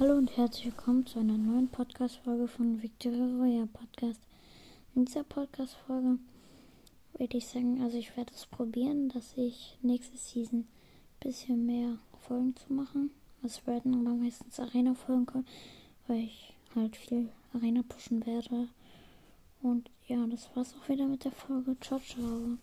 Hallo und herzlich willkommen zu einer neuen Podcast-Folge von Victoria Roya Podcast. In dieser Podcast-Folge würde ich sagen, also ich werde es probieren, dass ich nächste Season ein bisschen mehr Folgen zu machen. Es werden aber meistens Arena-Folgen kommen, weil ich halt viel Arena pushen werde. Und ja, das war's auch wieder mit der Folge. Ciao, ciao.